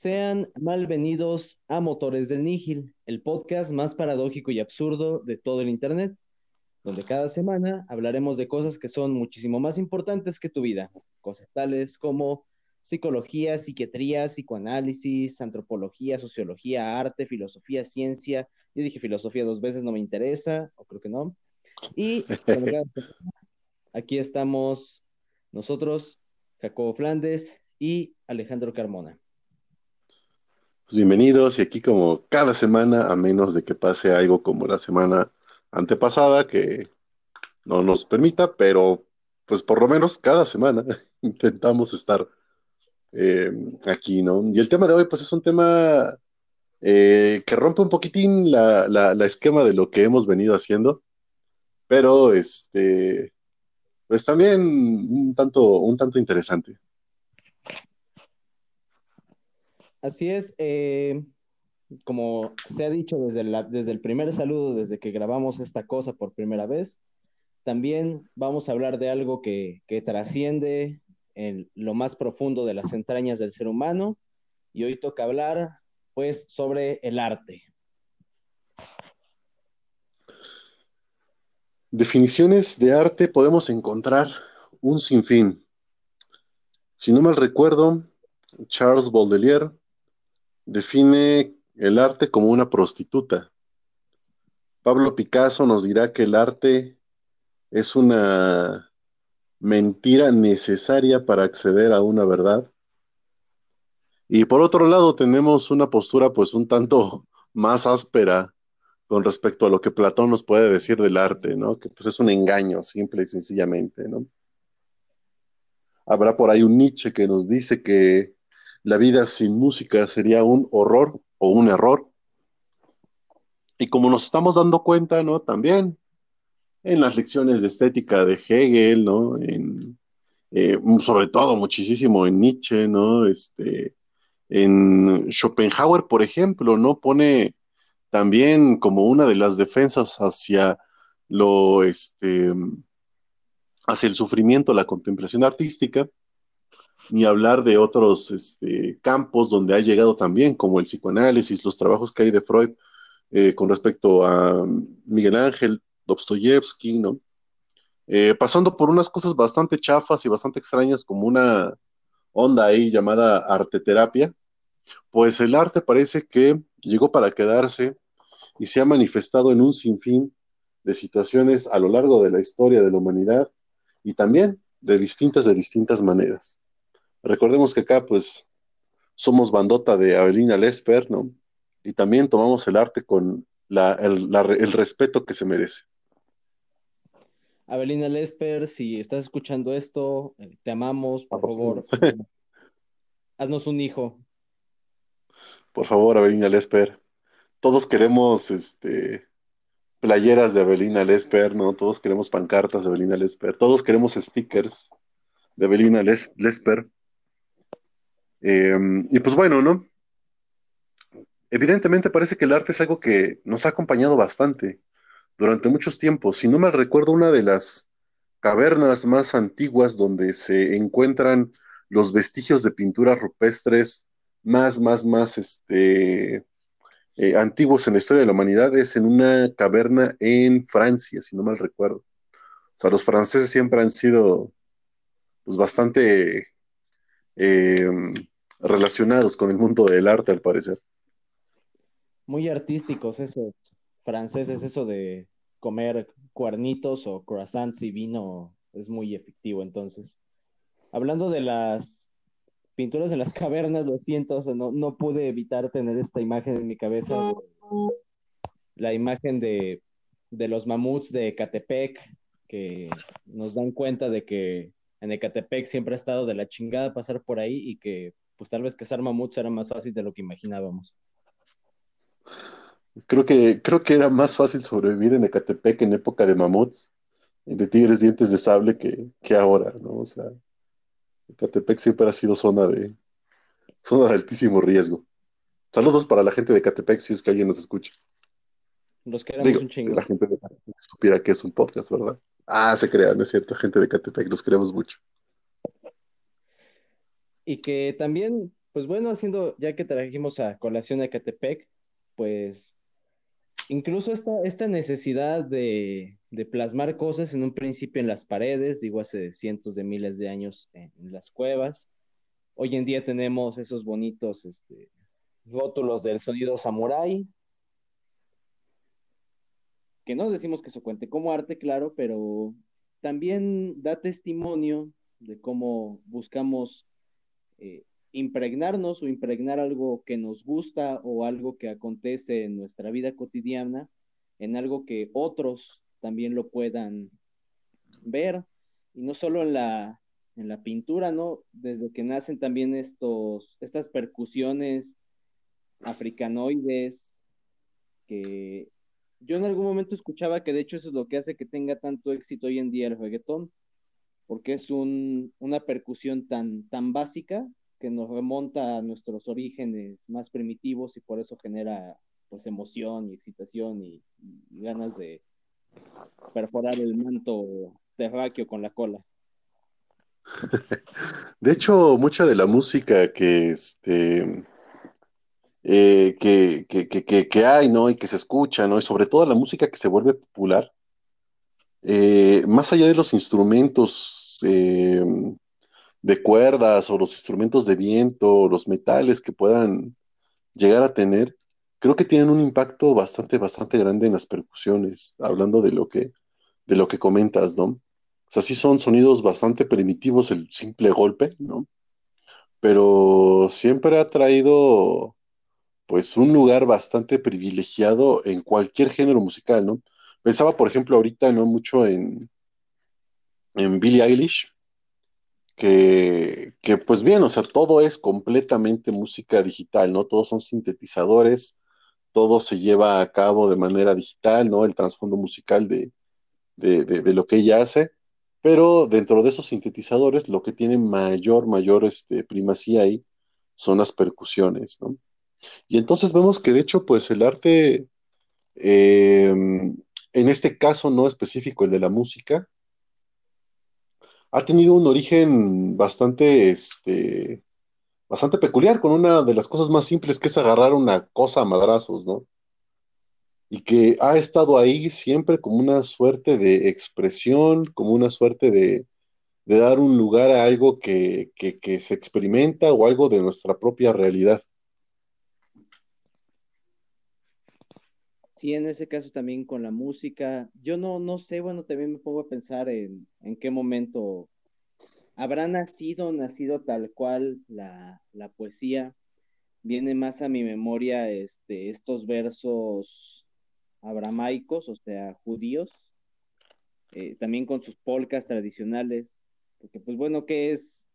Sean malvenidos a Motores del Nígil, el podcast más paradójico y absurdo de todo el Internet, donde cada semana hablaremos de cosas que son muchísimo más importantes que tu vida, cosas tales como psicología, psiquiatría, psicoanálisis, antropología, sociología, arte, filosofía, ciencia. Yo dije filosofía dos veces, no me interesa, o creo que no. Y aquí estamos nosotros, Jacobo Flandes y Alejandro Carmona. Pues bienvenidos y aquí como cada semana, a menos de que pase algo como la semana antepasada que no nos permita, pero pues por lo menos cada semana intentamos estar eh, aquí, ¿no? Y el tema de hoy pues es un tema eh, que rompe un poquitín la, la, esquema de lo que hemos venido haciendo, pero este, pues también un tanto, un tanto interesante. Así es, eh, como se ha dicho desde, desde el primer saludo, desde que grabamos esta cosa por primera vez, también vamos a hablar de algo que, que trasciende en lo más profundo de las entrañas del ser humano y hoy toca hablar pues sobre el arte. Definiciones de arte podemos encontrar un sinfín. Si no mal recuerdo, Charles Baudelaire define el arte como una prostituta. Pablo Picasso nos dirá que el arte es una mentira necesaria para acceder a una verdad. Y por otro lado tenemos una postura pues un tanto más áspera con respecto a lo que Platón nos puede decir del arte, ¿no? Que pues es un engaño, simple y sencillamente, ¿no? Habrá por ahí un Nietzsche que nos dice que la vida sin música sería un horror o un error. Y como nos estamos dando cuenta, ¿no? También en las lecciones de estética de Hegel, ¿no? En, eh, sobre todo muchísimo en Nietzsche, ¿no? Este, en Schopenhauer, por ejemplo, ¿no? Pone también como una de las defensas hacia lo, este, hacia el sufrimiento, la contemplación artística, ni hablar de otros este, campos donde ha llegado también, como el psicoanálisis, los trabajos que hay de Freud eh, con respecto a Miguel Ángel, Dostoyevsky, ¿no? Eh, pasando por unas cosas bastante chafas y bastante extrañas, como una onda ahí llamada arteterapia, pues el arte parece que llegó para quedarse y se ha manifestado en un sinfín de situaciones a lo largo de la historia de la humanidad y también de distintas, de distintas maneras. Recordemos que acá, pues, somos bandota de Avelina Lesper, ¿no? Y también tomamos el arte con el, respeto que se merece. Avelina Lesper, si estás escuchando esto, eh, te amamos, por favor. haznos un hijo. Por favor, Avelina Lesper. Todos queremos este, playeras de Avelina Lesper, ¿no? Todos queremos pancartas de Avelina Lesper. Todos queremos stickers de Avelina Lesper. Em, y pues bueno, ¿no? Evidentemente parece que el arte es algo que nos ha acompañado bastante durante muchos tiempos. Si no me recuerdo, una de las cavernas más antiguas donde se encuentran los vestigios de pinturas rupestres más, más, más este, eh, antiguos en la historia de la humanidad es en una caverna en Francia, si no mal recuerdo. O sea, los franceses siempre han sido pues, bastante eh, relacionados con el mundo del arte, al parecer. Muy artísticos esos franceses, eso de comer cuernitos o croissants y vino es muy efectivo. Entonces, hablando de las pinturas en las cavernas, lo siento, no, no pude evitar tener esta imagen en mi cabeza, la imagen de, de los mamuts de Catepec, que nos dan cuenta de que en Ecatepec siempre ha estado de la chingada pasar por ahí y que pues tal vez cazar mamuts era más fácil de lo que imaginábamos. Creo que, creo que era más fácil sobrevivir en Ecatepec en época de mamuts y de tigres dientes de sable que, que ahora, ¿no? O sea, Ecatepec siempre ha sido zona de, zona de altísimo riesgo. Saludos para la gente de Ecatepec si es que alguien nos escucha. Los queremos un chingo. la gente de Catepec supiera que es un podcast, ¿verdad? Ah, se crea, no es cierto, gente de Catepec, los queremos mucho. Y que también, pues bueno, haciendo, ya que trajimos a colación a Catepec, pues incluso esta, esta necesidad de, plasmar cosas en un principio en las paredes, digo, hace cientos de miles de años en, las cuevas. Hoy en día tenemos esos bonitos este, rótulos del sonido samurai, que no decimos que eso cuente como arte, claro, pero también da testimonio de cómo buscamos eh, impregnarnos o impregnar algo que nos gusta o algo que acontece en nuestra vida cotidiana en algo que otros también lo puedan ver y no solo en la en la pintura, ¿no? Desde que nacen también estos estas percusiones africanoides que yo en algún momento escuchaba que de hecho eso es lo que hace que tenga tanto éxito hoy en día el reggaetón, porque es un, una percusión tan, tan básica que nos remonta a nuestros orígenes más primitivos y por eso genera pues emoción y excitación y, ganas de perforar el manto terráqueo con la cola. De hecho, mucha de la música que este eh, que, que, hay, ¿no? Y que se escucha, ¿no? Y sobre todo la música que se vuelve popular, eh, más allá de los instrumentos eh, de cuerdas o los instrumentos de viento, los metales que puedan llegar a tener, creo que tienen un impacto bastante, bastante grande en las percusiones, hablando de lo que, de lo que comentas, ¿no? O sea, sí son sonidos bastante primitivos el simple golpe, ¿no? Pero siempre ha traído, pues, un lugar bastante privilegiado en cualquier género musical, ¿no? Pensaba, por ejemplo, ahorita, ¿no? Mucho en, en Billie Eilish, que, pues bien, o sea, todo es completamente música digital, ¿no? Todos son sintetizadores, todo se lleva a cabo de manera digital, ¿no? El trasfondo musical de, de, lo que ella hace, pero dentro de esos sintetizadores lo que tiene mayor, mayor este, primacía ahí son las percusiones, ¿no? Y entonces vemos que de hecho, pues el arte, em, en este caso no específico, el de la música, ha tenido un origen bastante, este, bastante peculiar, con una de las cosas más simples que es agarrar una cosa a madrazos, ¿no? Y que ha estado ahí siempre como una suerte de expresión, como una suerte de, dar un lugar a algo que, que se experimenta o algo de nuestra propia realidad. Sí, en ese caso también con la música. Yo no, no sé, bueno, también me pongo a pensar en, en qué momento habrá nacido, nacido tal cual la, la poesía. Viene más a mi memoria este, estos versos abramaicos, o sea, judíos, eh, también con sus polcas tradicionales, porque pues bueno, ¿qué es?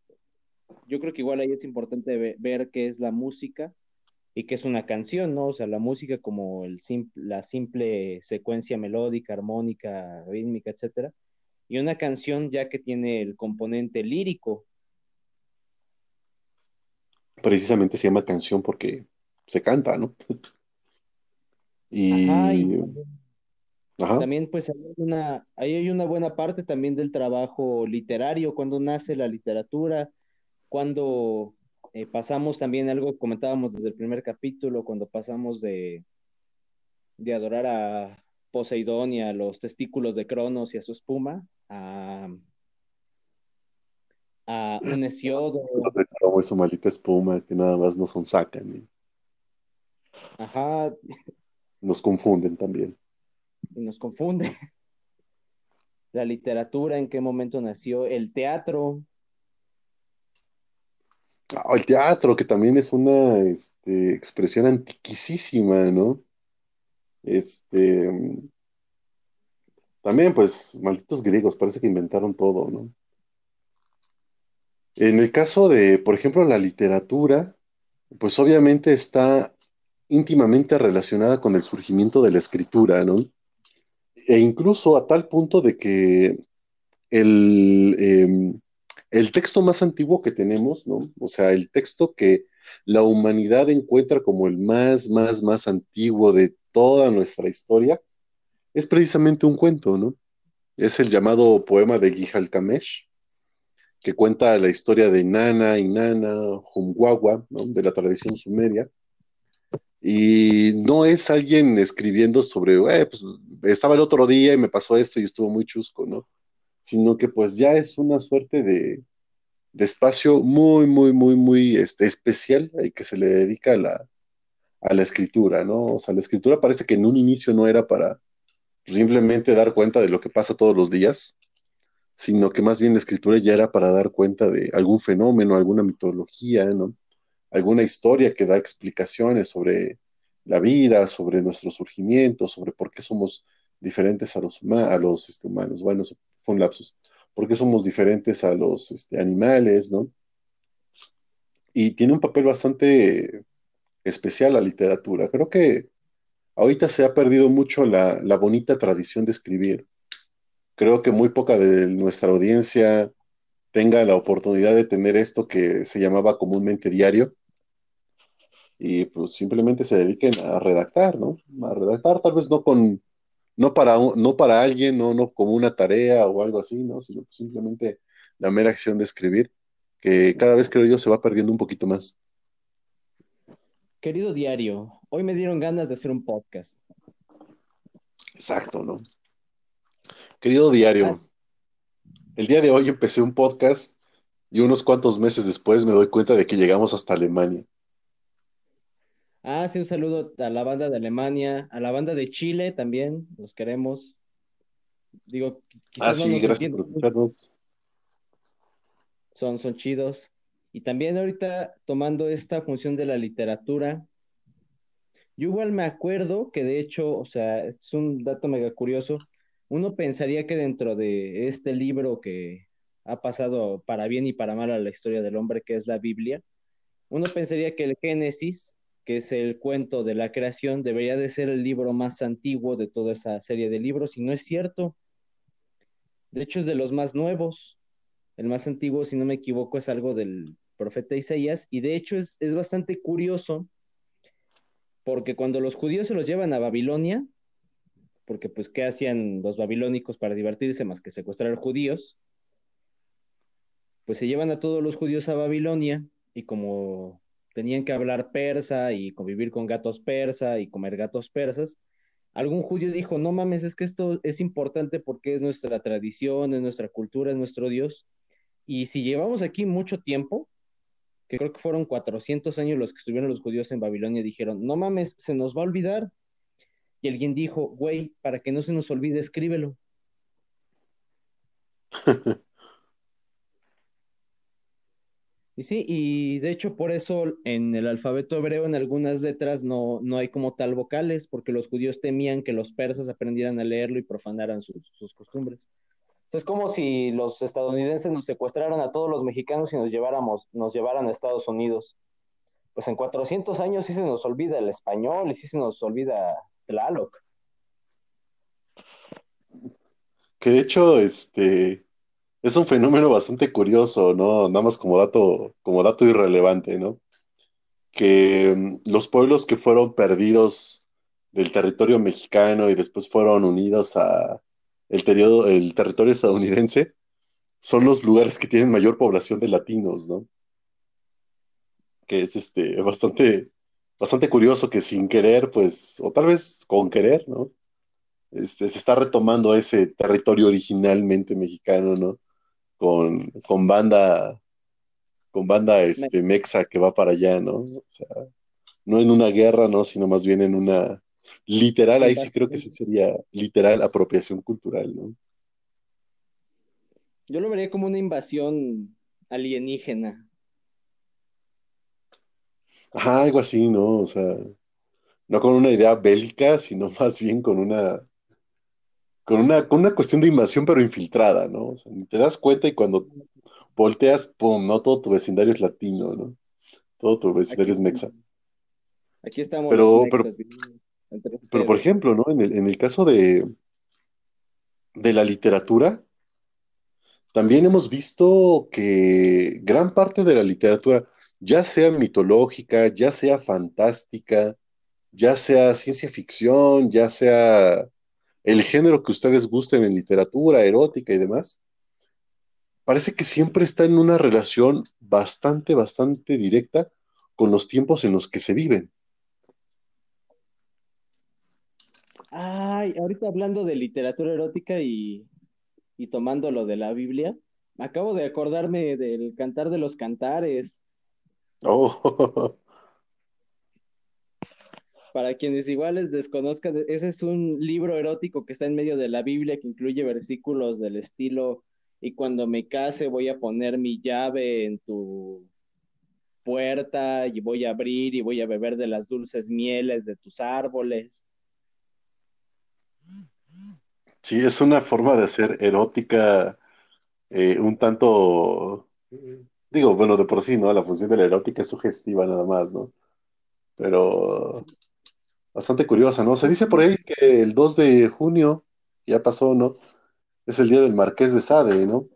Yo creo que igual ahí es importante ver qué es la música y que es una canción, ¿no? O sea, la música como el la simple secuencia melódica, armónica, rítmica, etcétera, y una canción ya que tiene el componente lírico. Precisamente se llama canción porque se canta, ¿no? y... También pues hay una, ahí hay una buena parte también del trabajo literario, cuando nace la literatura, cuando eh, pasamos también algo que comentábamos desde el primer capítulo, cuando pasamos de, de adorar a Poseidón y a los testículos de Cronos y a su espuma, a, a un Hesiodo. Como su malita espuma, que nada más no son sacan. ¿eh? Ajá. Nos confunden también. Y nos confunde. La literatura, en qué momento nació, el teatro, El teatro, que también es una este, expresión antiquísima, ¿no? Este. También, pues, malditos griegos, parece que inventaron todo, ¿no? En el caso de, por ejemplo, la literatura, pues obviamente está íntimamente relacionada con el surgimiento de la escritura, ¿no? E incluso a tal punto de que el, em, el texto más antiguo que tenemos, ¿no? O sea, el texto que la humanidad encuentra como el más, más, más antiguo de toda nuestra historia, es precisamente un cuento, ¿no? Es el llamado poema de Gijal Kamesh, que cuenta la historia de Nana y Nana, Humwawa, de la tradición sumeria. Y no es alguien escribiendo sobre, eh, pues, estaba el otro día y me pasó esto y estuvo muy chusco, ¿no? Sino que pues ya es una suerte de, de espacio muy, muy, muy, muy este, especial y que se le dedica a la, a la escritura, ¿no? O sea, la escritura parece que en un inicio no era para simplemente dar cuenta de lo que pasa todos los días, sino que más bien la escritura ya era para dar cuenta de algún fenómeno, alguna mitología, ¿no? Alguna historia que da explicaciones sobre la vida, sobre nuestro surgimiento, sobre por qué somos diferentes a los, este, humanos. Bueno, fue un lapsus. ¿Por qué somos diferentes a los este, animales, ¿no? Y tiene un papel bastante especial la literatura. Creo que ahorita se ha perdido mucho la, la bonita tradición de escribir creo que muy poca de nuestra audiencia tenga la oportunidad de tener esto que se llamaba comúnmente diario y pues simplemente se dediquen a redactar, ¿no? A redactar, tal vez no con, no para, no para alguien, no, no como una tarea o algo así, ¿no? Sino simplemente la mera acción de escribir, que cada vez creo yo se va perdiendo un poquito más. Querido diario, hoy me dieron ganas de hacer un podcast. Exacto, ¿no? Querido diario, el día de hoy empecé un podcast y unos cuantos meses después me doy cuenta de que llegamos hasta Alemania. Ah, sí, un saludo a la banda de Alemania, a la banda de Chile también, los queremos. Digo, quizás ah, sí, gracias por escucharnos. Son, son chidos. Y también ahorita tomando esta función de la literatura, yo igual me acuerdo que de hecho, o sea, es un dato mega curioso, uno pensaría que dentro de este libro que ha pasado para bien y para mal a la historia del hombre, que es la Biblia, uno pensaría que el Génesis, que es el cuento de la creación, debería de ser el libro más antiguo de toda esa serie de libros, y no es cierto. De hecho, es de los más nuevos. El más antiguo, si no me equivoco, es algo del profeta Isaías, y de hecho es, es bastante curioso, porque cuando los judíos se los llevan a Babilonia, porque pues ¿qué hacían los babilónicos para divertirse más que secuestrar judíos? Pues se llevan a todos los judíos a Babilonia y como tenían que hablar persa y convivir con gatos persa y comer gatos persas, algún judío dijo, no mames, es que esto es importante porque es nuestra tradición, es nuestra cultura, es nuestro Dios. Y si llevamos aquí mucho tiempo, que creo que fueron 400 años los que estuvieron los judíos en Babilonia, dijeron, no mames, se nos va a olvidar, y alguien dijo, güey, para que no se nos olvide, escríbelo. y sí, y de hecho por eso en el alfabeto hebreo en algunas letras no, no hay como tal vocales, porque los judíos temían que los persas aprendieran a leerlo y profanaran sus, sus costumbres. Es como si los estadounidenses nos secuestraran a todos los mexicanos y nos lleváramos, nos llevaran a Estados Unidos. Pues en 400 años sí se nos olvida el español y sí se nos olvida Tlaloc. Que de hecho, este, es un fenómeno bastante curioso, ¿no? Nada más como dato, como dato irrelevante, ¿no? Que mm, los pueblos que fueron perdidos del territorio mexicano y después fueron unidos a el, el territorio estadounidense son los lugares que tienen mayor población de latinos, ¿no? Que es este bastante, bastante curioso que sin querer, pues, o tal vez con querer, ¿no? Este, se está retomando ese territorio originalmente mexicano, ¿no? Con, con banda, con banda este, mexa que va para allá, ¿no? O sea, no en una guerra, ¿no? Sino más bien en una literal, ahí sí creo que sí sería literal apropiación cultural, ¿no? Yo lo vería como una invasión alienígena. Ajá, algo así, ¿no? O sea, no con una idea bélica, sino más bien con una, con una, con una cuestión de invasión, pero infiltrada, ¿no? O sea, te das cuenta y cuando volteas, pum, no todo tu vecindario es latino, ¿no? Todo tu vecindario es mexa. Aquí estamos. Pero, pero, pero, por ejemplo, ¿no? En el, en el caso de, de la literatura, también hemos visto que gran parte de la literatura, ya sea mitológica, ya sea fantástica, ya sea ciencia ficción, ya sea el género que ustedes gusten en literatura, erótica y demás, parece que siempre está en una relación bastante, bastante directa con los tiempos en los que se viven. Ay, ahorita hablando de literatura erótica y, y tomando lo de la Biblia, acabo de acordarme del Cantar de los Cantares. Oh. Para quienes igual les desconozcan, ese es un libro erótico que está en medio de la Biblia que incluye versículos del estilo y cuando me case voy a poner mi llave en tu puerta y voy a abrir y voy a beber de las dulces mieles de tus árboles. Sí, es una forma de hacer erótica eh, un tanto, digo, bueno, de por sí, ¿no? La función de la erótica es sugestiva nada más, ¿no? Pero bastante curiosa, ¿no? Se dice por ahí que el 2 de junio, ya pasó, ¿no? Es el día del Marqués de Sade, ¿no?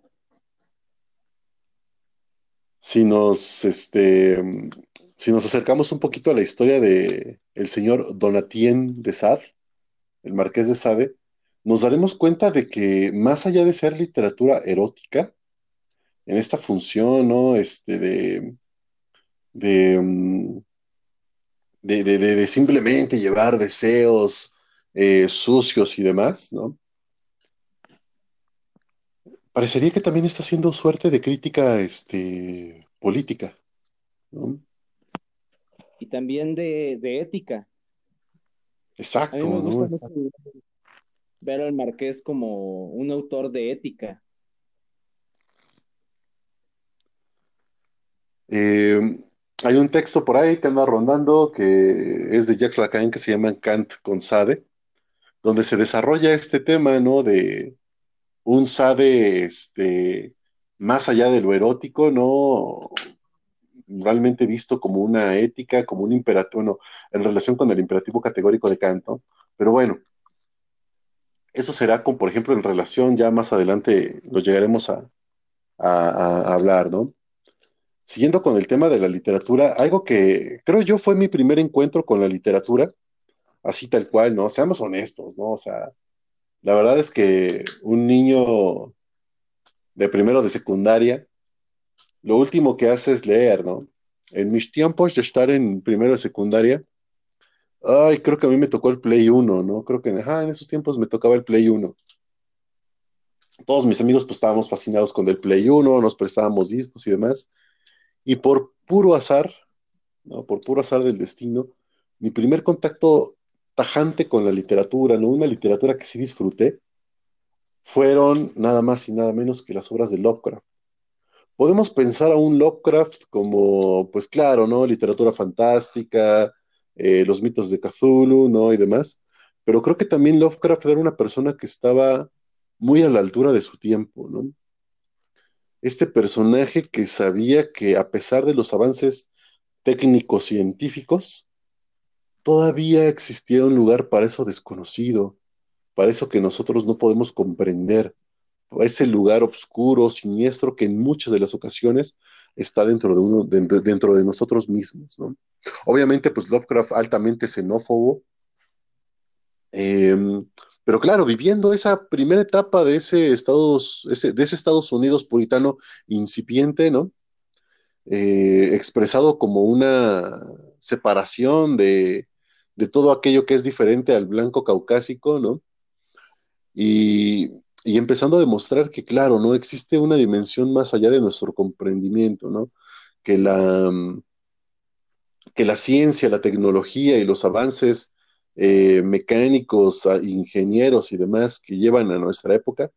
Si nos, este, si nos acercamos un poquito a la historia de señor Donatien de Sade, el Marqués de Sade, nos daremos cuenta de que más allá de ser literatura erótica, en esta función, ¿no? Este, de, de, mm, de, simplemente llevar deseos eh, sucios y demás, ¿no? Parecería que también está haciendo suerte de crítica este, política, ¿no? Y también de, ética. Exacto. ¿no? ver al Marqués como un autor de ética. Eh, hay un texto por ahí que anda rondando que es de Jacques Lacan que se llama Kant con Sade, donde se desarrolla este tema, ¿no? De un Sade, este, más allá de lo erótico, ¿no? Realmente visto como una ética, como un imperativo, bueno, en relación con el imperativo categórico de Kant, ¿no? Pero bueno, eso será con, por ejemplo, en relación, ya más adelante lo llegaremos a, a, hablar, ¿no? Siguiendo con el tema de la literatura, algo que creo yo fue mi primer encuentro con la literatura, así tal cual, ¿no? Seamos honestos, ¿no? O sea, la verdad es que un niño de primero de secundaria, lo último que hace es leer, ¿no? En mis tiempos de estar en primero de secundaria, Ay, creo que a mí me tocó el Play 1, ¿no? Creo que en esos tiempos me tocaba el Play 1. Todos mis amigos pues estábamos fascinados con el Play 1, nos prestábamos discos y demás. Y por puro azar, ¿no? Por puro azar del destino, mi primer contacto tajante con la literatura, ¿no? Una literatura que sí disfruté, fueron nada más y nada menos que las obras de Lovecraft. Podemos pensar a un Lovecraft como, pues claro, ¿no? Literatura fantástica, eh, los mitos de Cthulhu, ¿no? Y demás. Pero creo que también Lovecraft era una persona que estaba muy a la altura de su tiempo, ¿no? Este personaje que sabía que a pesar de los avances técnicos científicos, todavía existía un lugar para eso desconocido, para eso que nosotros no podemos comprender, ese lugar oscuro, siniestro que en muchas de las ocasiones está dentro de uno, dentro, de nosotros mismos. Obviamente, pues Lovecraft altamente xenófobo, em, pero claro, viviendo esa primera etapa de ese Estados, de ese Estados Unidos puritano incipiente, ¿no? Eh, expresado como una separación de, de todo aquello que es diferente al blanco caucásico, ¿no? Y, y empezando a demostrar que, claro, no existe una dimensión más allá de nuestro comprendimiento, ¿no? Que la, que la ciencia, la tecnología y los avances eh, mecánicos, ingenieros y demás que llevan a nuestra época,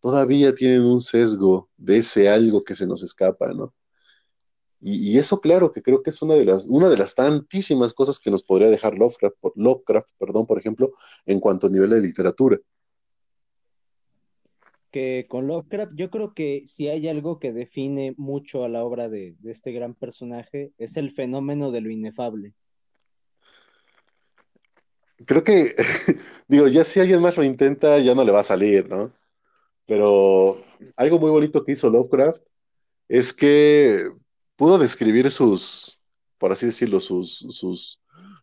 todavía tienen un sesgo de ese algo que se nos escapa, ¿no? Y, eso, claro, que creo que es una de las, una de las tantísimas cosas que nos podría dejar Lovecraft, Lovecraft, perdón, por ejemplo, en cuanto a nivel de literatura que con Lovecraft yo creo que si hay algo que define mucho a la obra de, este gran personaje es el fenómeno de lo inefable. Creo que, digo, ya si alguien más lo intenta, ya no le va a salir, ¿no? Pero algo muy bonito que hizo Lovecraft es que pudo describir sus, por así decirlo, sus, sus,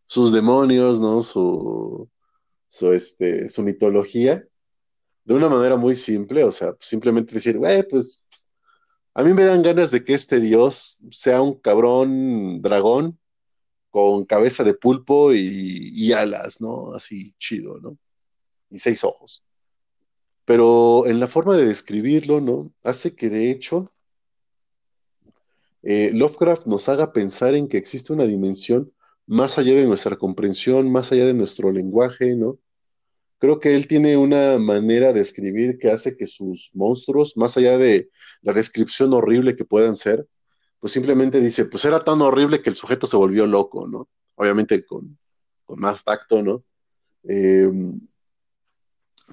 sus demonios, ¿no? Su, su, este, su mitología de una manera muy simple, o sea, simplemente decir, güey, pues A mí me dan ganas de que este dios sea un cabrón dragón con cabeza de pulpo y, alas, ¿no? Así chido, ¿no? Y seis ojos. Pero en la forma de describirlo, ¿no? Hace que de hecho eh, Lovecraft nos haga pensar en que existe una dimensión más allá de nuestra comprensión, más allá de nuestro lenguaje, ¿no? Creo que él tiene una manera de escribir que hace que sus monstruos, más allá de la descripción horrible que puedan ser, pues simplemente dice, pues era tan horrible que el sujeto se volvió loco, ¿no? Obviamente con, más tacto, ¿no? Em,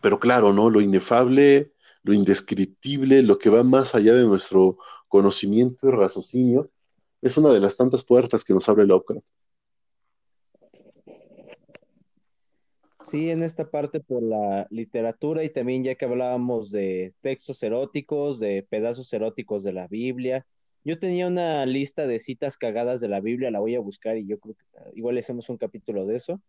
pero claro, ¿no? Lo inefable, lo indescriptible, lo que va más allá de nuestro conocimiento y raciocinio, es una de las tantas puertas que nos abre Lovecraft. Sí, en esta parte por la literatura y también ya que hablábamos de textos eróticos, de pedazos eróticos de la Biblia. Yo tenía una lista de citas cagadas de la Biblia, la voy a buscar y yo creo que igual hacemos un capítulo de eso.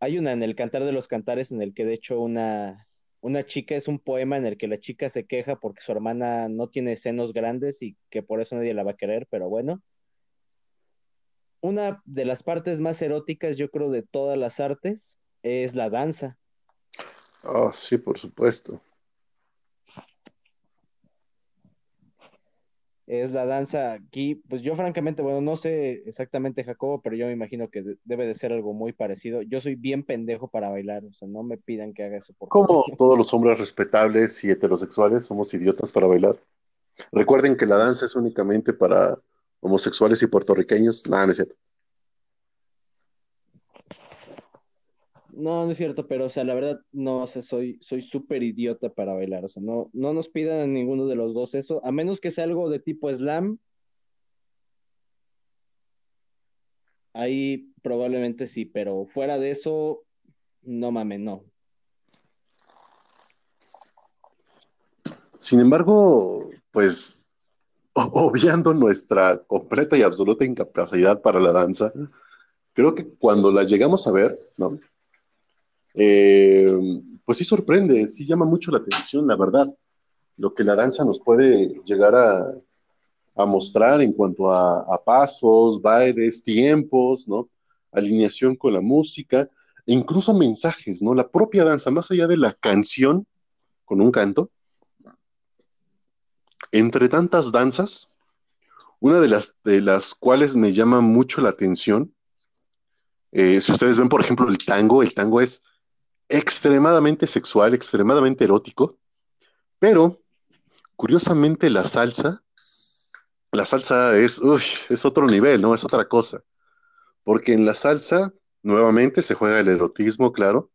Hay una en el Cantar de los Cantares en el que de hecho una, una chica es un poema en el que la chica se queja porque su hermana no tiene senos grandes y que por eso nadie la va a querer, pero bueno. Una de las partes más eróticas, yo creo, de todas las artes es la danza. Oh, sí, por supuesto. Es la danza aquí. Pues yo francamente, bueno, no sé exactamente Jacobo, pero yo me imagino que debe de ser algo muy parecido. Yo soy bien pendejo para bailar, o sea, no me pidan que haga eso. Por Como todos los hombres respetables y heterosexuales somos idiotas para bailar. Recuerden que la danza es únicamente para homosexuales y puertorriqueños. Nada, no es cierto. No, no es cierto, pero o sea, la verdad, no, o soy soy súper idiota para bailar, o sea, no, no nos pidan a ninguno de los dos eso, a menos que sea algo de tipo slam. Ahí probablemente sí, pero fuera de eso, no mames, no. Sin embargo, pues, obviando nuestra completa y absoluta incapacidad para la danza, creo que cuando la llegamos a ver, ¿no? Eh, pues sí sorprende, sí llama mucho la atención, la verdad, lo que la danza nos puede llegar a, mostrar en cuanto a, pasos, bailes, tiempos, ¿no? Alineación con la música, e incluso mensajes, ¿no? La propia danza, más allá de la canción con un canto, entre tantas danzas, una de las, de las cuales me llama mucho la atención, eh, si ustedes ven, por ejemplo, el tango, el tango es extremadamente sexual, extremadamente erótico, pero curiosamente la salsa, la salsa es, es otro nivel, ¿no? Es otra cosa. Porque en la salsa, nuevamente, se juega el erotismo, claro.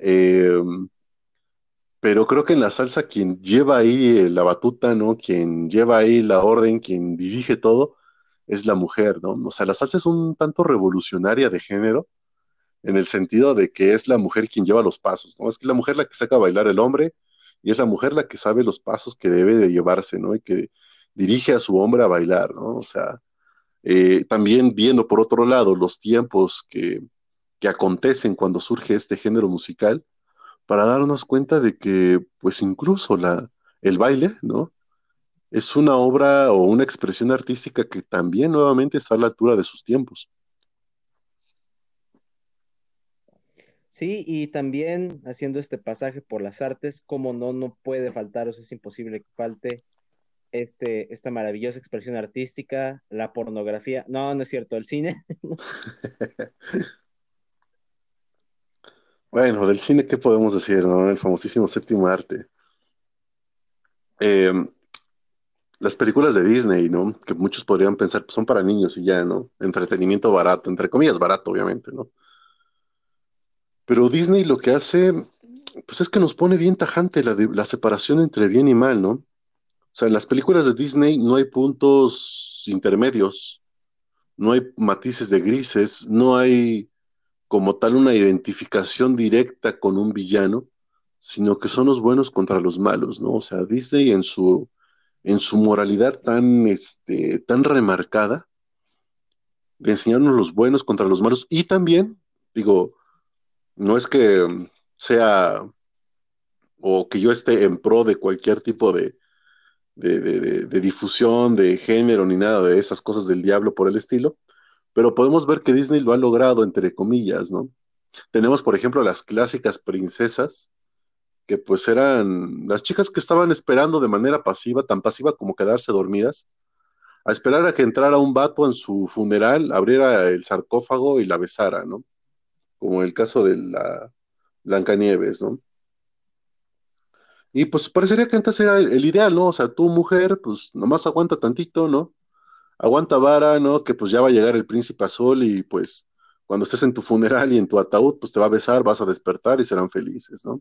Em, pero creo que en la salsa quien lleva ahí la batuta, ¿no? Quien lleva ahí la orden, quien dirige todo, es la mujer, ¿no? O sea, la salsa es un tanto revolucionaria de género, en el sentido de que es la mujer quien lleva los pasos, ¿no? Es que la mujer la que saca a bailar el hombre y es la mujer la que sabe los pasos que debe de llevarse, ¿no? Y que dirige a su hombre a bailar, ¿no? O sea, eh, también viendo por otro lado los tiempos que, que acontecen cuando surge este género musical, para darnos cuenta de que, pues incluso la, el baile, ¿no? Es una obra o una expresión artística que también nuevamente está a la altura de sus tiempos. Sí, y también haciendo este pasaje por las artes, como no, no puede faltar, o sea, es imposible que falte este, esta maravillosa expresión artística, la pornografía, no, no es cierto, el cine. bueno, del cine, ¿qué podemos decir, no? El famosísimo séptimo arte. Em, las películas de Disney, ¿no? Que muchos podrían pensar, pues son para niños y ya, ¿no? Entretenimiento barato, entre comillas barato, obviamente, ¿no? Pero Disney lo que hace, pues es que nos pone bien tajante la, la separación entre bien y mal, ¿no? O sea, en las películas de Disney no hay puntos intermedios, no hay matices de grises, no hay como tal una identificación directa con un villano, sino que son los buenos contra los malos, ¿no? O sea, Disney en su, en su moralidad tan, este, tan remarcada, de enseñarnos los buenos contra los malos, y también, digo, no es que sea o que yo esté en pro de cualquier tipo de, de, difusión, de género, ni nada de esas cosas del diablo por el estilo, pero podemos ver que Disney lo ha logrado, entre comillas, ¿no? Tenemos, por ejemplo, las clásicas princesas, que pues eran las chicas que estaban esperando de manera pasiva, tan pasiva como quedarse dormidas, a esperar a que entrara un vato en su funeral, abriera el sarcófago y la besara, ¿no? Como el caso de la Blancanieves, ¿no? Y pues parecería que antes era el, ideal, ¿no? O sea, tu mujer, pues nomás aguanta tantito, ¿no? Aguanta vara, ¿no? Que pues ya va a llegar el príncipe azul y pues cuando estés en tu funeral y en tu ataúd, pues te va a besar, vas a despertar y serán felices, ¿no?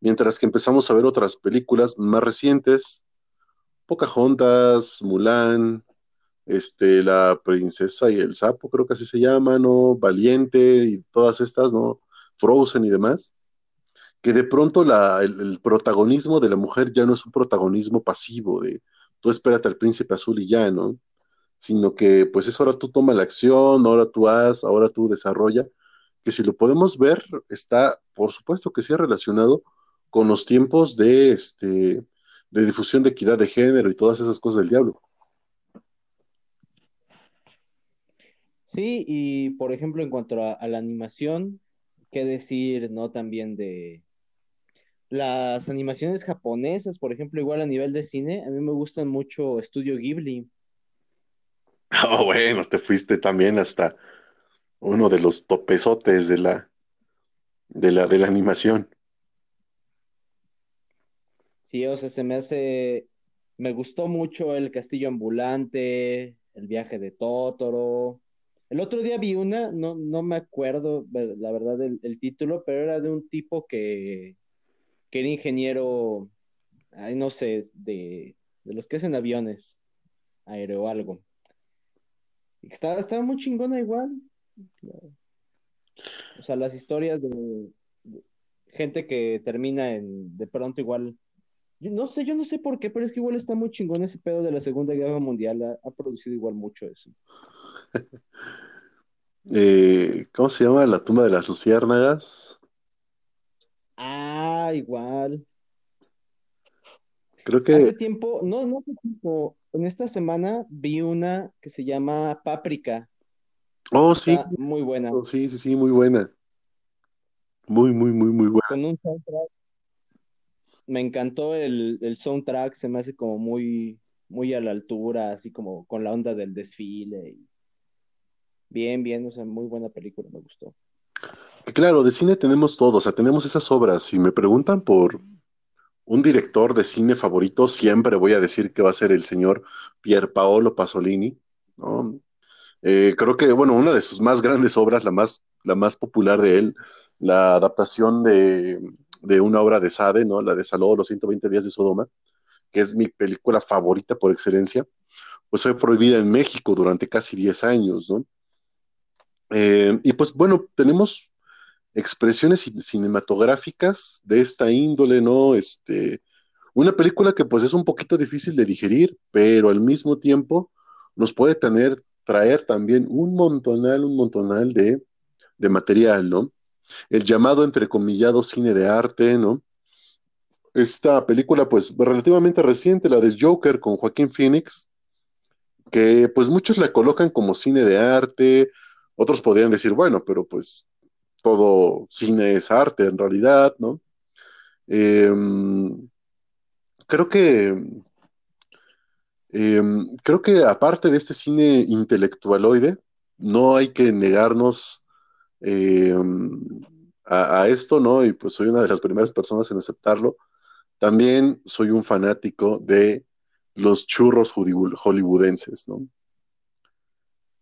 Mientras que empezamos a ver otras películas más recientes, Pocahontas, Mulan, este, La Princesa y el Sapo, creo que así se llama, ¿no? Valiente y todas estas, ¿no? Frozen y demás que de pronto el, protagonismo de la mujer ya no es un protagonismo pasivo de tú espérate al príncipe azul y ya, ¿no? Sino que pues es ahora tú toma la acción, ahora tú haz, ahora tú desarrolla, que si lo podemos ver, está, por supuesto que sí relacionado con los tiempos de, este, de difusión de equidad de género y todas esas cosas del diablo. Sí, y por ejemplo, en cuanto a la animación, qué decir, ¿no? También de, las animaciones japonesas, por ejemplo, igual a nivel de cine, a mí me gustan mucho Estudio Ghibli. Oh, bueno, te fuiste también hasta uno de los topezotes de la, de la, de la animación. Sí, o sea, se me hace, me gustó mucho el Castillo Ambulante, el viaje de Totoro. El otro día vi una, no, no me acuerdo la verdad el título, pero era de un tipo que que era ingeniero, ay, no sé, de, los que hacen aviones, aéreo algo. Estaba, estaba muy chingona igual. O sea, las historias de, gente que termina en, de pronto igual. Yo no sé, yo no sé por qué, pero es que igual está muy chingón ese pedo de la Segunda Guerra Mundial. Ha, ha producido igual mucho eso. Eh, ¿Cómo se llama? La tumba de las luciérnagas. Ah, igual. Creo que. Hace tiempo, no, no hace tiempo, en esta semana vi una que se llama Páprica. Oh, sí. muy buena. Oh, sí, sí, sí, muy buena. Muy, muy, muy, muy buena. Con un soundtrack. Me encantó el, el soundtrack, se me hace como muy, muy a la altura, así como con la onda del desfile. Bien, bien, o sea, muy buena película, me gustó. Claro, de cine tenemos todo, o sea, tenemos esas obras. Si me preguntan por un director de cine favorito, siempre voy a decir que va a ser el señor Pier Paolo Pasolini, ¿no? Eh, creo que, bueno, una de sus más grandes obras, la más, la más popular de él, la adaptación de, una obra de Sade, ¿no? La de Saló, los 120 días de Sodoma, que es mi película favorita por excelencia, pues fue prohibida en México durante casi 10 años, ¿no? Eh, y pues bueno, tenemos expresiones cinematográficas de esta índole, ¿no? Este, una película que pues es un poquito difícil de digerir, pero al mismo tiempo nos puede tener, traer también un montonal, un montonal de, de material, ¿no? El llamado entrecomillado cine de arte, ¿no? Esta película pues relativamente reciente, la del Joker con Joaquín Phoenix, que pues muchos la colocan como cine de arte, otros podrían decir, bueno, pero pues todo cine es arte en realidad, ¿no? Em, creo que em, creo que aparte de este cine intelectualoide, no hay que negarnos em, a, a, esto, ¿no? Y pues soy una de las primeras personas en aceptarlo. También soy un fanático de los churros hollywoodenses, ¿no?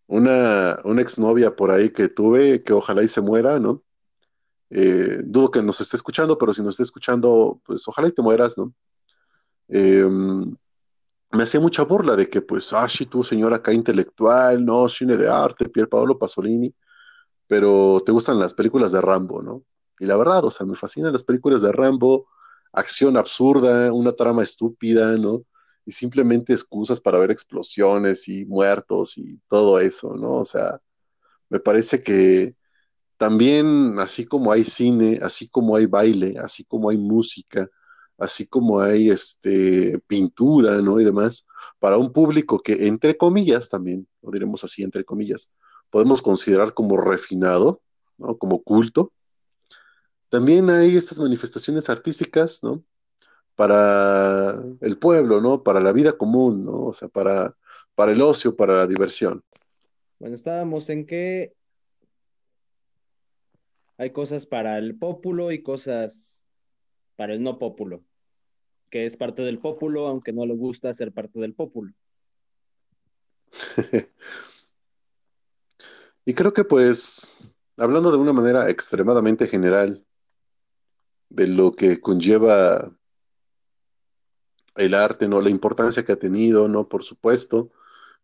Una, una exnovia por ahí que tuve, que ojalá y se muera, ¿no? Eh, dudo que nos esté escuchando, pero si nos esté escuchando, pues ojalá y te mueras, ¿no? Em, me hacía mucha burla de que, pues, ah, sí, tú, señora acá intelectual, ¿no? Cine de arte, Pier Paolo Pasolini, pero te gustan las películas de Rambo, ¿no? Y la verdad, o sea, me fascinan las películas de Rambo, acción absurda, una trama estúpida, ¿no? Y simplemente excusas para ver explosiones y muertos y todo eso, ¿no? O sea, me parece que también, así como hay cine, así como hay baile, así como hay música, así como hay este, pintura, ¿no? Y demás, para un público que, entre comillas también, lo diremos así, entre comillas, podemos considerar como refinado, ¿no? Como culto. También hay estas manifestaciones artísticas, ¿no? Para el pueblo, ¿no? Para la vida común, ¿no? O sea, para, para el ocio, para la diversión. Bueno, estábamos en que hay cosas para el pópulo y cosas para el no pópulo, que es parte del pópulo, aunque no le gusta ser parte del pópulo. y creo que pues, hablando de una manera extremadamente general de lo que conlleva el arte, ¿no? La importancia que ha tenido, ¿no? Por supuesto.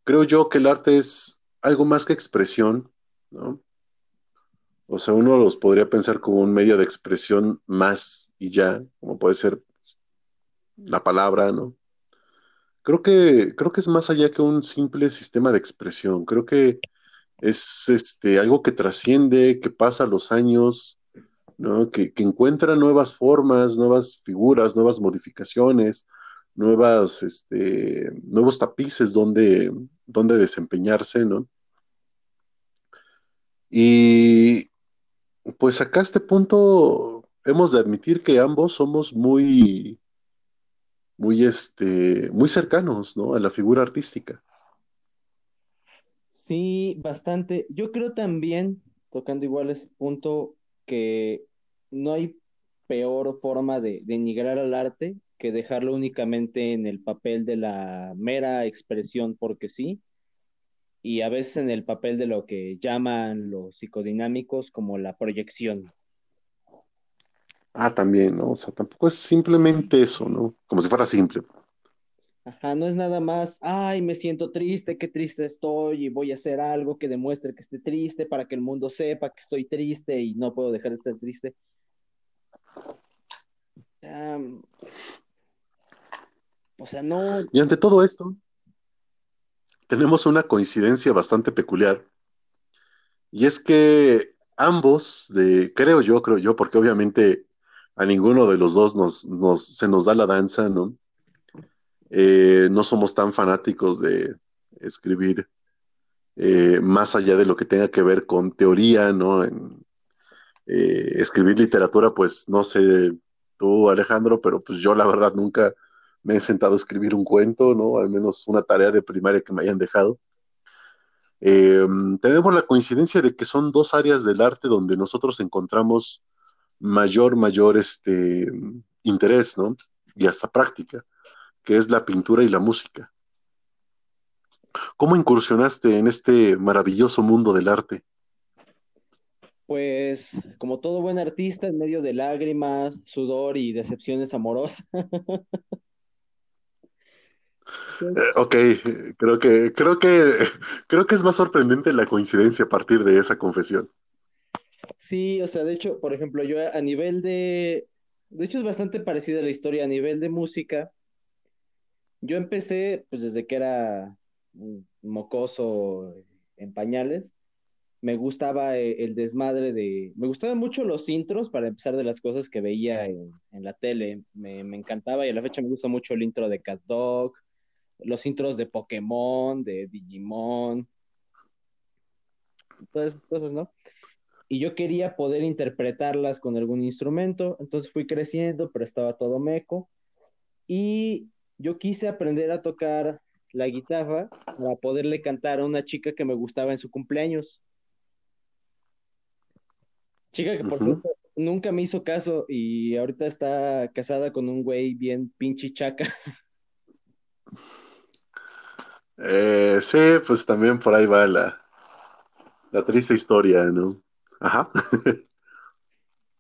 Creo yo que el arte es algo más que expresión, ¿no? O sea, uno los podría pensar como un medio de expresión más y ya, como puede ser la palabra, ¿no? Creo que, creo que es más allá que un simple sistema de expresión. Creo que es este, algo que trasciende, que pasa los años, ¿no? Que, que encuentra nuevas formas, nuevas figuras, nuevas modificaciones, nuevas, este, nuevos tapices donde, donde desempeñarse, ¿no? Y, pues acá a este punto hemos de admitir que ambos somos muy, muy, este, muy cercanos, ¿no? A la figura artística. Sí, bastante. Yo creo también, tocando igual ese punto, que no hay peor forma de denigrar al arte que dejarlo únicamente en el papel de la mera expresión porque sí, y a veces en el papel de lo que llaman los psicodinámicos como la proyección. Ah, también, ¿no? O sea, tampoco es simplemente eso, ¿no? Como si fuera simple. Ajá, no es nada más, ay, me siento triste, qué triste estoy y voy a hacer algo que demuestre que esté triste para que el mundo sepa que estoy triste y no puedo dejar de estar triste. O sea, no. Y ante todo esto, tenemos una coincidencia bastante peculiar. Y es que ambos, de, creo yo, creo yo, porque obviamente a ninguno de los dos nos, nos, se nos da la danza, ¿no? Eh, no somos tan fanáticos de escribir eh, más allá de lo que tenga que ver con teoría, ¿no? En, eh, escribir literatura, pues no sé tú, Alejandro, pero pues yo la verdad nunca me he sentado a escribir un cuento, ¿no? Al menos una tarea de primaria que me hayan dejado. Eh, tenemos la coincidencia de que son dos áreas del arte donde nosotros encontramos mayor, mayor este, interés, ¿no? Y hasta práctica, que es la pintura y la música. ¿Cómo incursionaste en este maravilloso mundo del arte? Pues como todo buen artista, en medio de lágrimas, sudor y decepciones amorosas, Eh, ok, creo que, creo que, creo que es más sorprendente la coincidencia a partir de esa confesión. Sí, o sea, de hecho, por ejemplo, yo a nivel de, de hecho es bastante parecida la historia a nivel de música. Yo empecé, pues desde que era mocoso en pañales, me gustaba eh, el desmadre de, me gustaban mucho los intros para empezar de las cosas que veía en, la tele, me, me, encantaba y a la fecha me gusta mucho el intro de Cat Dog, los intros de Pokémon, de Digimon, todas esas cosas, ¿no? Y yo quería poder interpretarlas con algún instrumento, entonces fui creciendo, pero estaba todo meco. Y yo quise aprender a tocar la guitarra para poderle cantar a una chica que me gustaba en su cumpleaños. Chica que por cierto nunca me hizo caso y ahorita está casada con un güey bien pinche chaca. Eh, sí, pues también por ahí va la, la triste historia, ¿no? Ajá.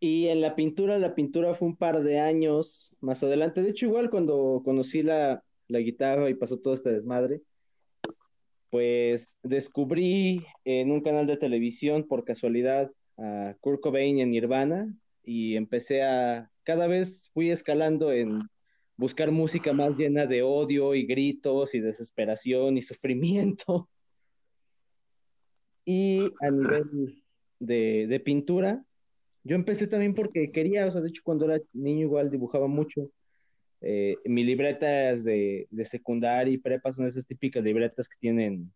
y en la pintura, la pintura fue un par de años más adelante. De hecho, igual cuando conocí la, la guitarra y pasó todo este desmadre, pues descubrí en un canal de televisión por casualidad a Kurt Cobain en Nirvana y empecé a, cada vez fui escalando en buscar música más llena de odio y gritos y desesperación y sufrimiento. Y a nivel de, pintura, yo empecé también porque quería, o sea, de hecho cuando era niño igual dibujaba mucho Eh, mi libreta es de, de secundaria y prepa son esas típicas libretas que tienen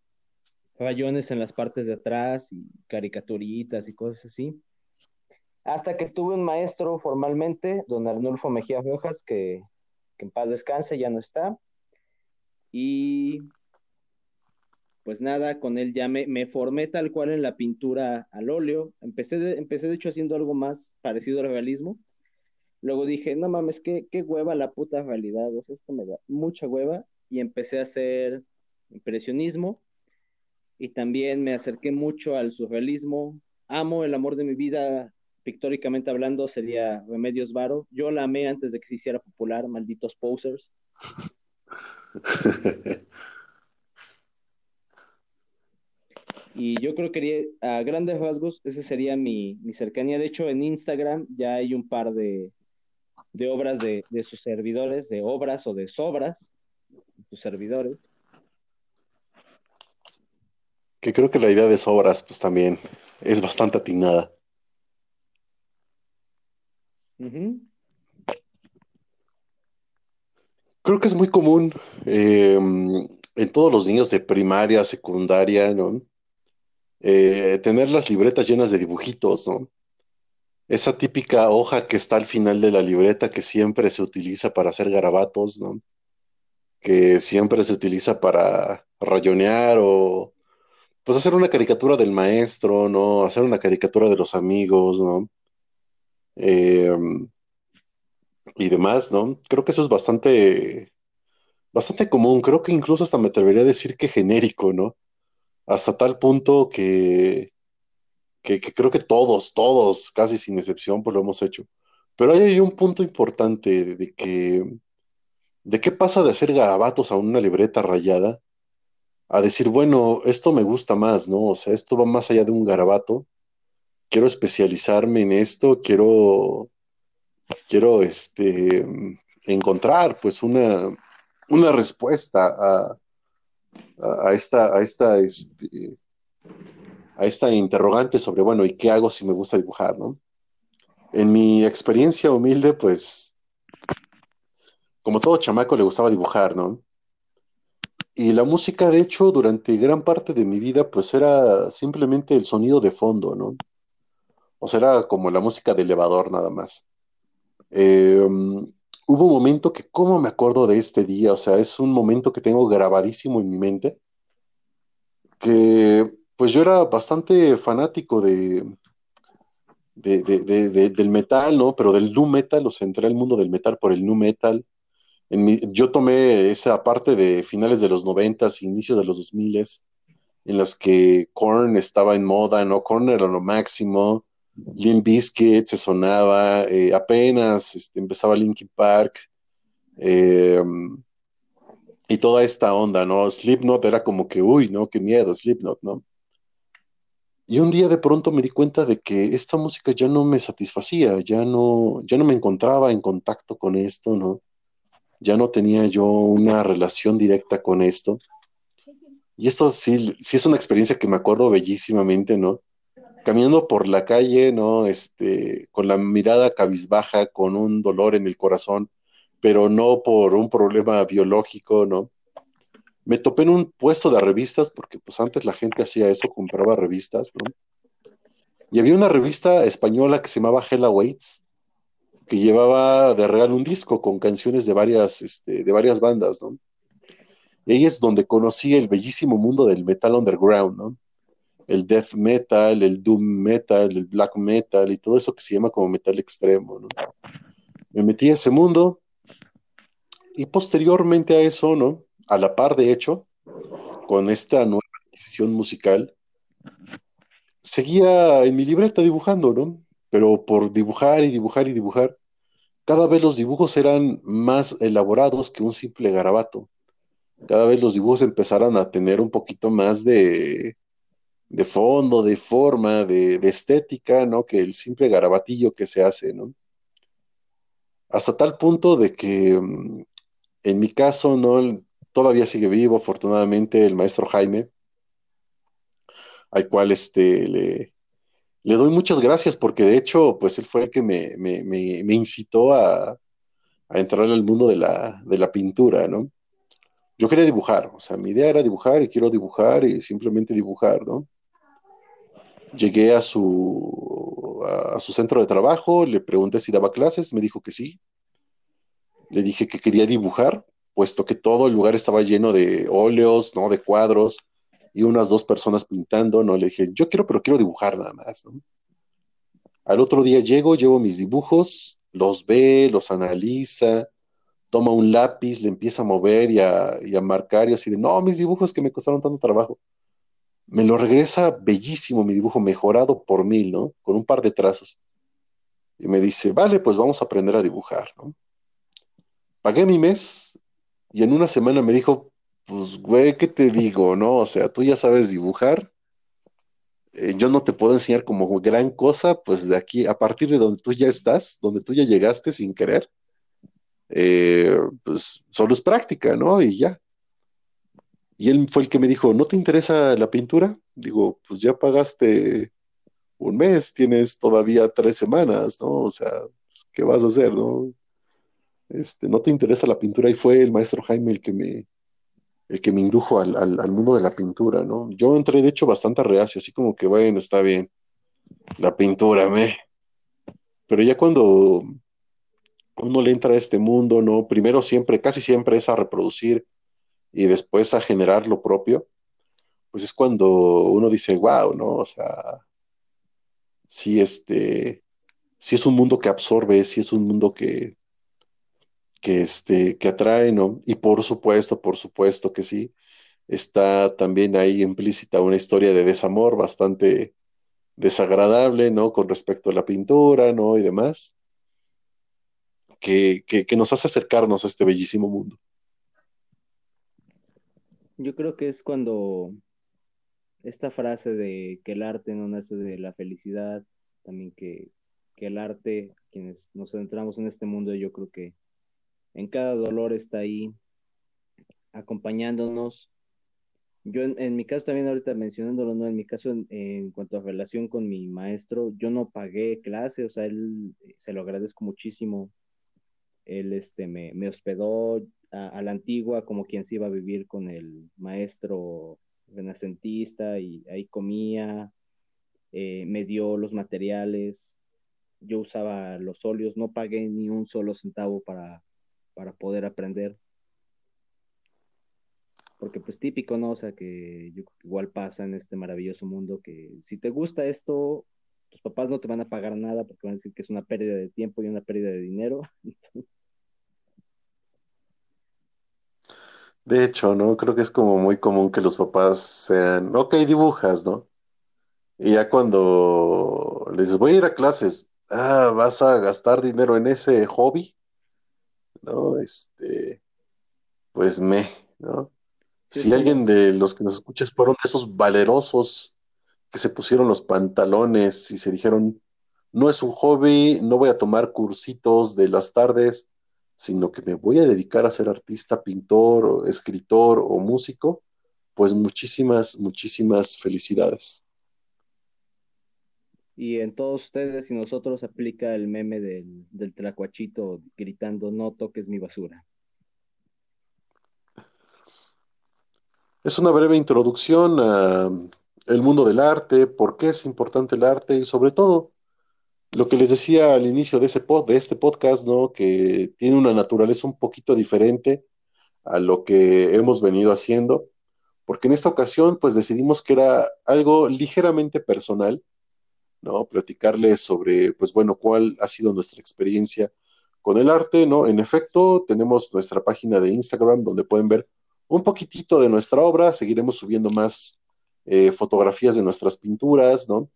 rayones en las partes de atrás y caricaturitas y cosas así. Hasta que tuve un maestro formalmente, don Arnulfo Mejía Rojas, que, que en paz descanse, ya no está. Y pues nada, con él ya me, formé tal cual en la pintura al óleo. Empecé de, empecé de hecho haciendo algo más parecido al realismo. Luego dije, no mames, qué, qué hueva la puta realidad, o sea, esto me da mucha hueva. Y empecé a hacer impresionismo y también me acerqué mucho al surrealismo. Amo el amor de mi vida, pictóricamente hablando, sería Remedios Varo. Yo la amé antes de que se hiciera popular, malditos posers. Y yo creo que a grandes rasgos, esa sería mi, mi, cercanía. De hecho, en Instagram ya hay un par de, de obras de, de, sus servidores, de obras o de sobras, sus servidores. Que creo que la idea de sobras, pues también es bastante atinada. Creo que es muy común eh, en todos los niños de primaria, secundaria, ¿no? Eh, tener las libretas llenas de dibujitos, ¿no? Esa típica hoja que está al final de la libreta que siempre se utiliza para hacer garabatos, ¿no? Que siempre se utiliza para rayonear o pues hacer una caricatura del maestro, ¿no? Hacer una caricatura de los amigos, ¿no? Em, y demás, ¿no? Creo que eso es bastante, bastante común. Creo que incluso hasta me atrevería a decir que genérico, ¿no? hasta tal punto que, que, creo que todos, todos, casi sin excepción, pues lo hemos hecho. Pero hay un punto importante de que, de qué pasa de hacer garabatos a una libreta rayada a decir, bueno, esto me gusta más, ¿no? O sea, esto va más allá de un garabato. Quiero especializarme en esto, quiero, quiero, este, encontrar, pues, una, una respuesta a, a, esta, a esta, este, a esta interrogante sobre, bueno, ¿y qué hago si me gusta dibujar, no? En mi experiencia humilde, pues, como todo chamaco le gustaba dibujar, ¿no? Y la música, de hecho, durante gran parte de mi vida, pues era simplemente el sonido de fondo, ¿no? O sea, era como la música de elevador nada más. Eh, hubo un momento que, ¿cómo me acuerdo de este día? O sea, es un momento que tengo grabadísimo en mi mente, que pues yo era bastante fanático de, del metal, ¿no? Pero del nu metal, o sea, entré al mundo del metal por el nu metal. En yo tomé esa parte de finales de los noventas, inicios de los dos miles, en las que Korn estaba en moda, ¿no? Korn era lo máximo, Limp Bizkit se sonaba, eh, apenas este, empezaba Linkin Park, eh, y toda esta onda, ¿no? Slipknot era como que, uy, ¿no? Qué miedo, Slipknot, ¿no? Y un día de pronto me di cuenta de que esta música ya no me satisfacía, ya no, ya no me encontraba en contacto con esto, ¿no? Ya no tenía yo una relación directa con esto. Y esto sí, sí es una experiencia que me acuerdo bellísimamente, ¿no? Caminando por la calle, ¿no? Este, con la mirada cabizbaja, con un dolor en el corazón, pero no por un problema biológico, ¿no? Me topé en un puesto de revistas, porque pues antes la gente hacía eso, compraba revistas, ¿no? Y había una revista española que se llamaba Hella Waits, que llevaba de real un disco con canciones de varias, este, de varias bandas, ¿no? Y ahí es donde conocí el bellísimo mundo del metal underground, ¿no? El death metal, el doom metal, el black metal y todo eso que se llama como metal extremo. ¿no? Me metí a ese mundo y posteriormente a eso, ¿no? A la par, de hecho, con esta nueva adquisición musical, seguía en mi libreta dibujando, ¿no? Pero por dibujar y dibujar y dibujar, cada vez los dibujos eran más elaborados que un simple garabato. Cada vez los dibujos empezaron a tener un poquito más de, de fondo, de forma, de, estética, ¿no? Que el simple garabatillo que se hace, ¿no? Hasta tal punto de que mm, en mi caso, ¿no? Todavía sigue vivo, afortunadamente, el maestro Jaime, al cual este, le, doy muchas gracias porque de hecho, pues él fue el que me, me, incitó a, a entrar al mundo de la, de la pintura, ¿no? Yo quería dibujar, o sea, mi idea era dibujar y quiero dibujar y simplemente dibujar, ¿no? Llegué a su, a su centro de trabajo, le pregunté si daba clases, me dijo que sí. Le dije que quería dibujar, puesto que todo el lugar estaba lleno de óleos, ¿no? De cuadros y unas dos personas pintando, ¿no? Le dije, yo quiero, pero quiero dibujar nada más. Al otro día llego, llevo mis dibujos, los ve, los analiza, toma un lápiz, le empieza a mover y a, y a marcar y así de, no, mis dibujos que me costaron tanto trabajo. Me lo regresa bellísimo mi dibujo, mejorado por mil, ¿no? Con un par de trazos. Y me dice, vale, pues vamos a aprender a dibujar, ¿no? Pagué mi mes y en una semana me dijo, pues, güey, ¿qué te digo, no? O sea, tú ya sabes dibujar, eh, yo no te puedo enseñar como gran cosa, pues de aquí, a partir de donde tú ya estás, donde tú ya llegaste sin querer, eh, pues solo es práctica, ¿no? Y ya. Y él fue el que me dijo, ¿no te interesa la pintura? Digo, pues ya pagaste un mes, tienes todavía tres semanas, ¿no? O sea, ¿qué vas a hacer, no? Este, ¿no te interesa la pintura? Y fue el maestro Jaime el que me, el que me indujo al, al, mundo de la pintura, ¿no? Yo entré, de hecho, bastante reacio, así como que, bueno, está bien, la pintura, me. Pero ya cuando uno le entra a este mundo, ¿no? Primero siempre, casi siempre es a reproducir y después a generar lo propio, pues es cuando uno dice, wow, ¿no? O sea, sí, este, sí es un mundo que absorbe, sí es un mundo que, que, este, que atrae, ¿no? Y por supuesto, por supuesto que sí, está también ahí implícita una historia de desamor bastante desagradable, ¿no? Con respecto a la pintura, ¿no? Y demás que, nos hace acercarnos a este bellísimo mundo. Yo creo que es cuando esta frase de que el arte no nace de la felicidad, también que, el arte, quienes nos centramos en este mundo, yo creo que en cada dolor está ahí acompañándonos. Yo en, mi caso también ahorita mencionándolo, ¿no? En mi caso en, en, cuanto a relación con mi maestro, yo no pagué clase, o sea, él se lo agradezco muchísimo él este, me, hospedó a, la antigua como quien se iba a vivir con el maestro renacentista y ahí comía, eh, me dio los materiales, yo usaba los óleos, no pagué ni un solo centavo para, para poder aprender. Porque pues típico, ¿no? O sea, que igual pasa en este maravilloso mundo que si te gusta esto, tus papás no te van a pagar nada porque van a decir que es una pérdida de tiempo y una pérdida de dinero. De hecho, ¿no? Creo que es como muy común que los papás sean, ok, dibujas, ¿no? Y ya cuando les dices, voy a ir a clases, ah, vas a gastar dinero en ese hobby, ¿no? Este, pues me, ¿no? si alguien de los que nos escuchas fueron de esos valerosos que se pusieron los pantalones y se dijeron, no es un hobby, no voy a tomar cursitos de las tardes, sino que me voy a dedicar a ser artista, pintor, escritor o músico, pues muchísimas, muchísimas felicidades. Y en todos ustedes y nosotros aplica el meme del, del tlacuachito gritando, no toques mi basura. Es una breve introducción al mundo del arte, por qué es importante el arte y sobre todo lo que les decía al inicio de, ese pod, de este podcast, ¿no? Que tiene una naturaleza un poquito diferente a lo que hemos venido haciendo, porque en esta ocasión, pues decidimos que era algo ligeramente personal, ¿no? Platicarles sobre, pues bueno, cuál ha sido nuestra experiencia con el arte, ¿no? En efecto, tenemos nuestra página de Instagram donde pueden ver un poquitito de nuestra obra, seguiremos subiendo más eh, fotografías de nuestras pinturas, ¿no?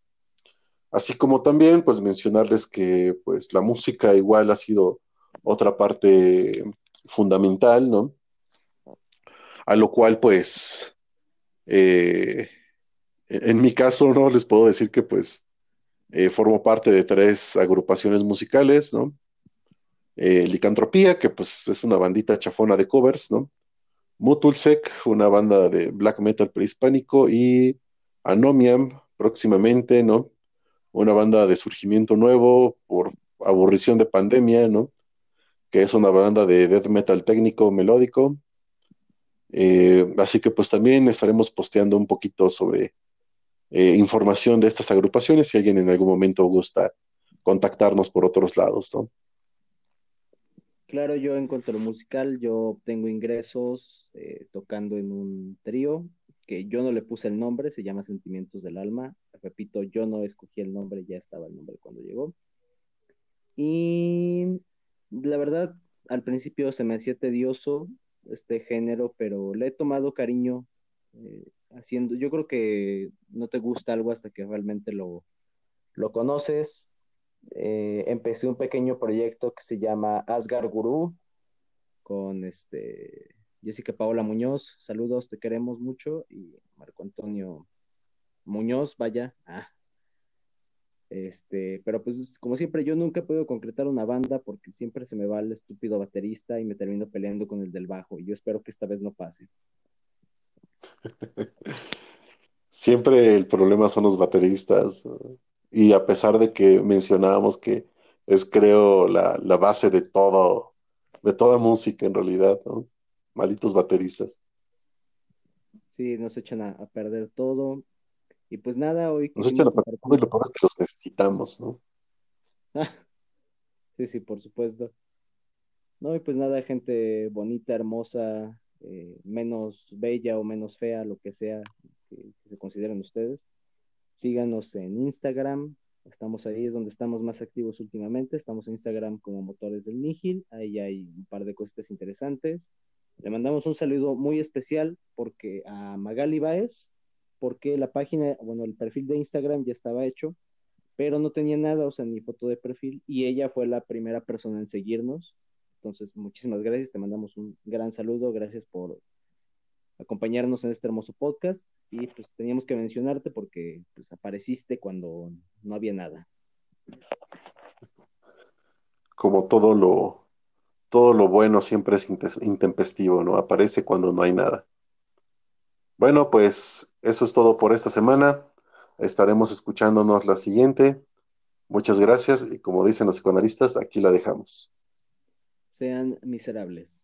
Así como también, pues mencionarles que pues la música igual ha sido otra parte fundamental, ¿no? A lo cual, pues, eh, en mi caso, ¿no? Les puedo decir que pues eh, formo parte de tres agrupaciones musicales, ¿no? Eh, Licantropía, que pues es una bandita chafona de covers, ¿no? Mutulsec, una banda de black metal prehispánico, y Anomiam, próximamente, ¿no? Una banda de surgimiento nuevo por aburrición de pandemia, ¿no? que es una banda de death metal técnico melódico. Eh, así que pues también estaremos posteando un poquito sobre eh, información de estas agrupaciones si alguien en algún momento gusta contactarnos por otros lados, ¿no? Claro, yo en cuanto a lo musical, yo obtengo ingresos eh, tocando en un trío que yo no le puse el nombre, se llama Sentimientos del Alma. Repito, yo no escogí el nombre, ya estaba el nombre cuando llegó. Y la verdad, al principio se me hacía tedioso este género, pero le he tomado cariño eh, haciendo. Yo creo que no te gusta algo hasta que realmente lo, lo conoces. Eh, empecé un pequeño proyecto que se llama Asgard Guru con este Jessica Paola Muñoz. Saludos, te queremos mucho. Y Marco Antonio Muñoz, vaya. Ah, este, pero pues como siempre, yo nunca he podido concretar una banda porque siempre se me va el estúpido baterista y me termino peleando con el del bajo. Y yo espero que esta vez no pase. Siempre el problema son los bateristas. Y a pesar de que mencionábamos que es, creo, la, base de todo, de toda música en realidad, ¿no? Malitos bateristas. Sí, nos echan a perder todo. Y pues nada, hoy... Nos echan la parte y lo peor es que los necesitamos, ¿no? sí, sí, por supuesto. No, y pues nada, gente bonita, hermosa, eh, menos bella o menos fea, lo que sea que, se consideren ustedes. Síganos en Instagram, estamos ahí, es donde estamos más activos últimamente. Estamos en Instagram como Motores del Nihil, ahí hay un par de cositas interesantes. Le mandamos un saludo muy especial porque a Magali Baez, porque la página, bueno, el perfil de Instagram ya estaba hecho, pero no tenía nada, o sea, ni foto de perfil, y ella fue la primera persona en seguirnos. Entonces, muchísimas gracias, te mandamos un gran saludo, gracias por acompañarnos en este hermoso podcast y pues teníamos que mencionarte porque pues apareciste cuando no había nada. Como todo lo todo lo bueno siempre es intempestivo, ¿no? Aparece cuando no hay nada. Bueno, pues eso es todo por esta semana. Estaremos escuchándonos la siguiente. Muchas gracias y como dicen los psicoanalistas, aquí la dejamos. Sean miserables.